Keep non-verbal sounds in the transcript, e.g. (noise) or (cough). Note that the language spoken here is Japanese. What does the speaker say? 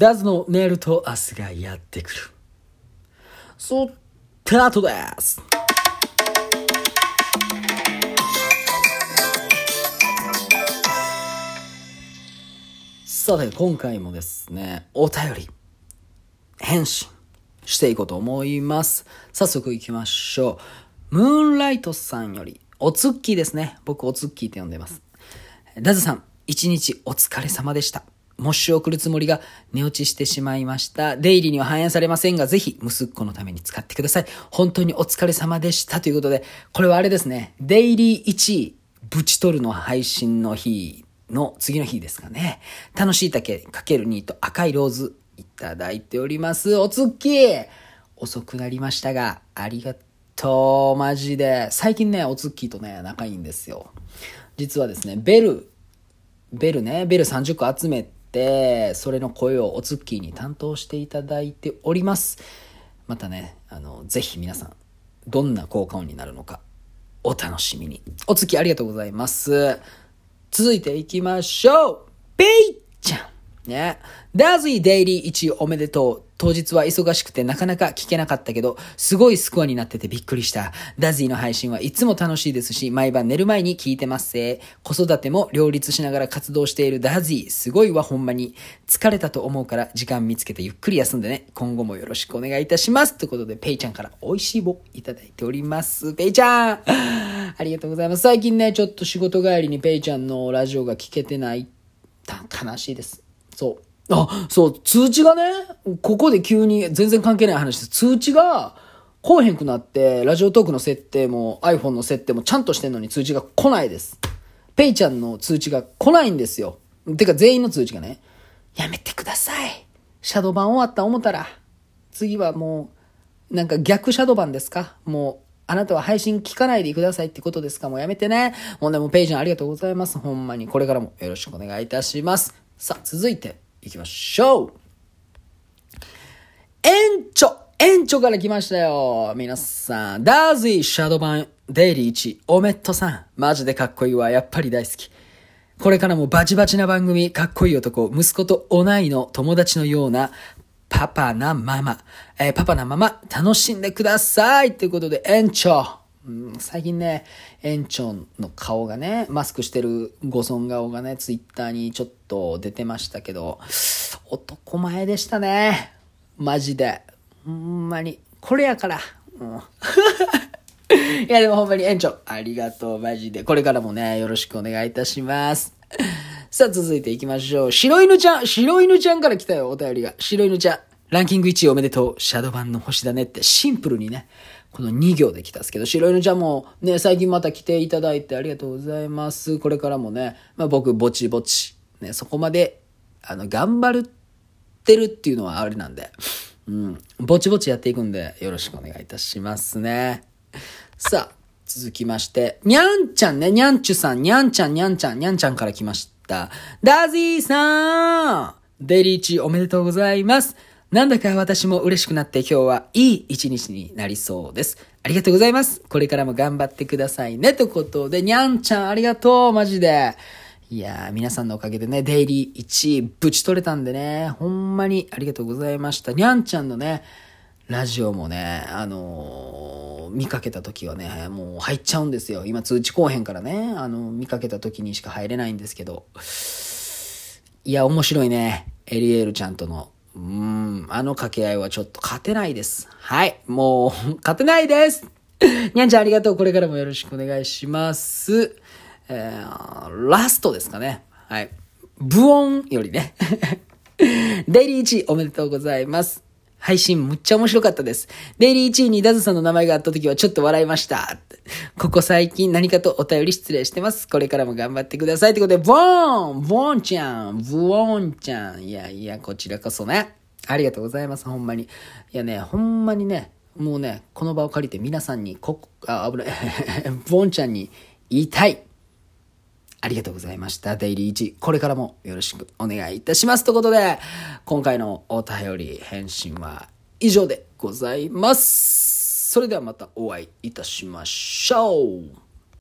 ダズのネイルと明日がやってくる。スタートですさて、今回もですね、お便り、返信していこうと思います。早速行きましょう。ムーンライトさんより、おつっきーですね。僕、おつっきーって呼んでます。ダズさん、一日お疲れ様でした。もし送るつもりが寝落ちしてしまいました。出入りには反映されませんが、ぜひ、息子のために使ってください。本当にお疲れ様でした。ということで、これはあれですね、デイリー1位、ブチトルの配信の日の次の日ですかね。楽しい竹かける2と赤いローズいただいております。おつき遅くなりましたが、ありがとう、マジで。最近ね、おつきとね、仲いいんですよ。実はですね、ベル、ベルね、ベル30個集めて、それの声をおつっきーに担当していただいております。またね、あの、ぜひ皆さん、どんな効果音になるのか、お楽しみに。おつきありがとうございます。続いていきましょうペイちゃんね。ダーズイデイリー1おめでとう。当日は忙しくてなかなか聞けなかったけど、すごいスコアになっててびっくりした。ダズイの配信はいつも楽しいですし、毎晩寝る前に聞いてますせ。子育ても両立しながら活動しているダズイ。すごいわ、ほんまに。疲れたと思うから時間見つけてゆっくり休んでね。今後もよろしくお願いいたします。ということで、ペイちゃんから美味しい棒いただいております。ペイちゃんありがとうございます。最近ね、ちょっと仕事帰りにペイちゃんのラジオが聞けてない。悲しいです。そう。あ、そう、通知がね、ここで急に全然関係ない話です。通知が来へんくなって、ラジオトークの設定も iPhone の設定もちゃんとしてんのに通知が来ないです。ペイちゃんの通知が来ないんですよ。てか全員の通知がね、やめてください。シャドー版終わった思ったら、次はもう、なんか逆シャドー版ですか？もう、あなたは配信聞かないでくださいってことですか？もうやめてね。ほんでもうペイちゃんありがとうございます。ほんまに。これからもよろしくお願いいたします。さあ、続いていきましょう。園長園長から来ましたよ皆さん。ダーズイシャドー版デイリー1、オメットさん。マジでかっこいいわ。やっぱり大好き。これからもバチバチな番組、かっこいい男、息子と同いの友達のようなパパなママ、えーパパなママ、楽しんでくださいということで、園長うん最近ね、園長の顔がね、マスクしてるご尊顔がね、ツイッターにちょっと出てましたけど、男前でしたね。マジで。ほんまに。これやから。うん (laughs) いや、でもほんまに園長、ありがとう、マジで。これからもね、よろしくお願いいたします。さあ、続いていきましょう。白犬ちゃん、白犬ちゃんから来たよ、お便りが。白犬ちゃん、ランキング1位おめでとう。シャドー版の星だねって、シンプルにね、この2行で来たんですけど、白犬ちゃんもね、最近また来ていただいてありがとうございます。これからもね、まあ僕、ぼちぼち、ね、そこまで、あの、頑張ってるっていうのはあれなんで、うん、ぼちぼちやっていくんで、よろしくお願いいたしますね。さあ、続きまして、にゃんちゃんね、にゃんちゅさん、にゃんちゃん、にゃんちゃん、にゃんちゃんから来ました。ダーズィーさんデリーチおめでとうございます。なんだか私も嬉しくなって今日はいい一日になりそうです。ありがとうございます。これからも頑張ってくださいね。ということで、にゃんちゃんありがとう、マジで。いやー、皆さんのおかげでね、デイリー1位ぶち取れたんでね、ほんまにありがとうございました。にゃんちゃんのね、ラジオもね、あのー見かけた時はね、もう入っちゃうんですよ。今通知後編からね、あの、見かけた時にしか入れないんですけど。いや、面白いね。エリエールちゃんとの。うん、あの掛け合いはちょっと勝てないです。はい、もう、勝てないです。(laughs) にゃんちゃんありがとう。これからもよろしくお願いします。えー、ラストですかね。はい。ブオンよりね。(laughs) デイリー1おめでとうございます。配信むっちゃ面白かったです。デイリー1位にダズさんの名前があった時はちょっと笑いました。ここ最近何かとお便り失礼してます。これからも頑張ってください。ってことで、ボーンボーンちゃんブオンちゃんいやいや、こちらこそね。ありがとうございます。ほんまに。いやね、ほんまにね、もうね、この場を借りて皆さんに、こ、あ、危ない。(laughs) ボーンちゃんに言いたい。ありがとうございました。デイリー1。これからもよろしくお願いいたします。ということで、今回のお便り返信は以上でございます。それではまたお会いいたしましょう。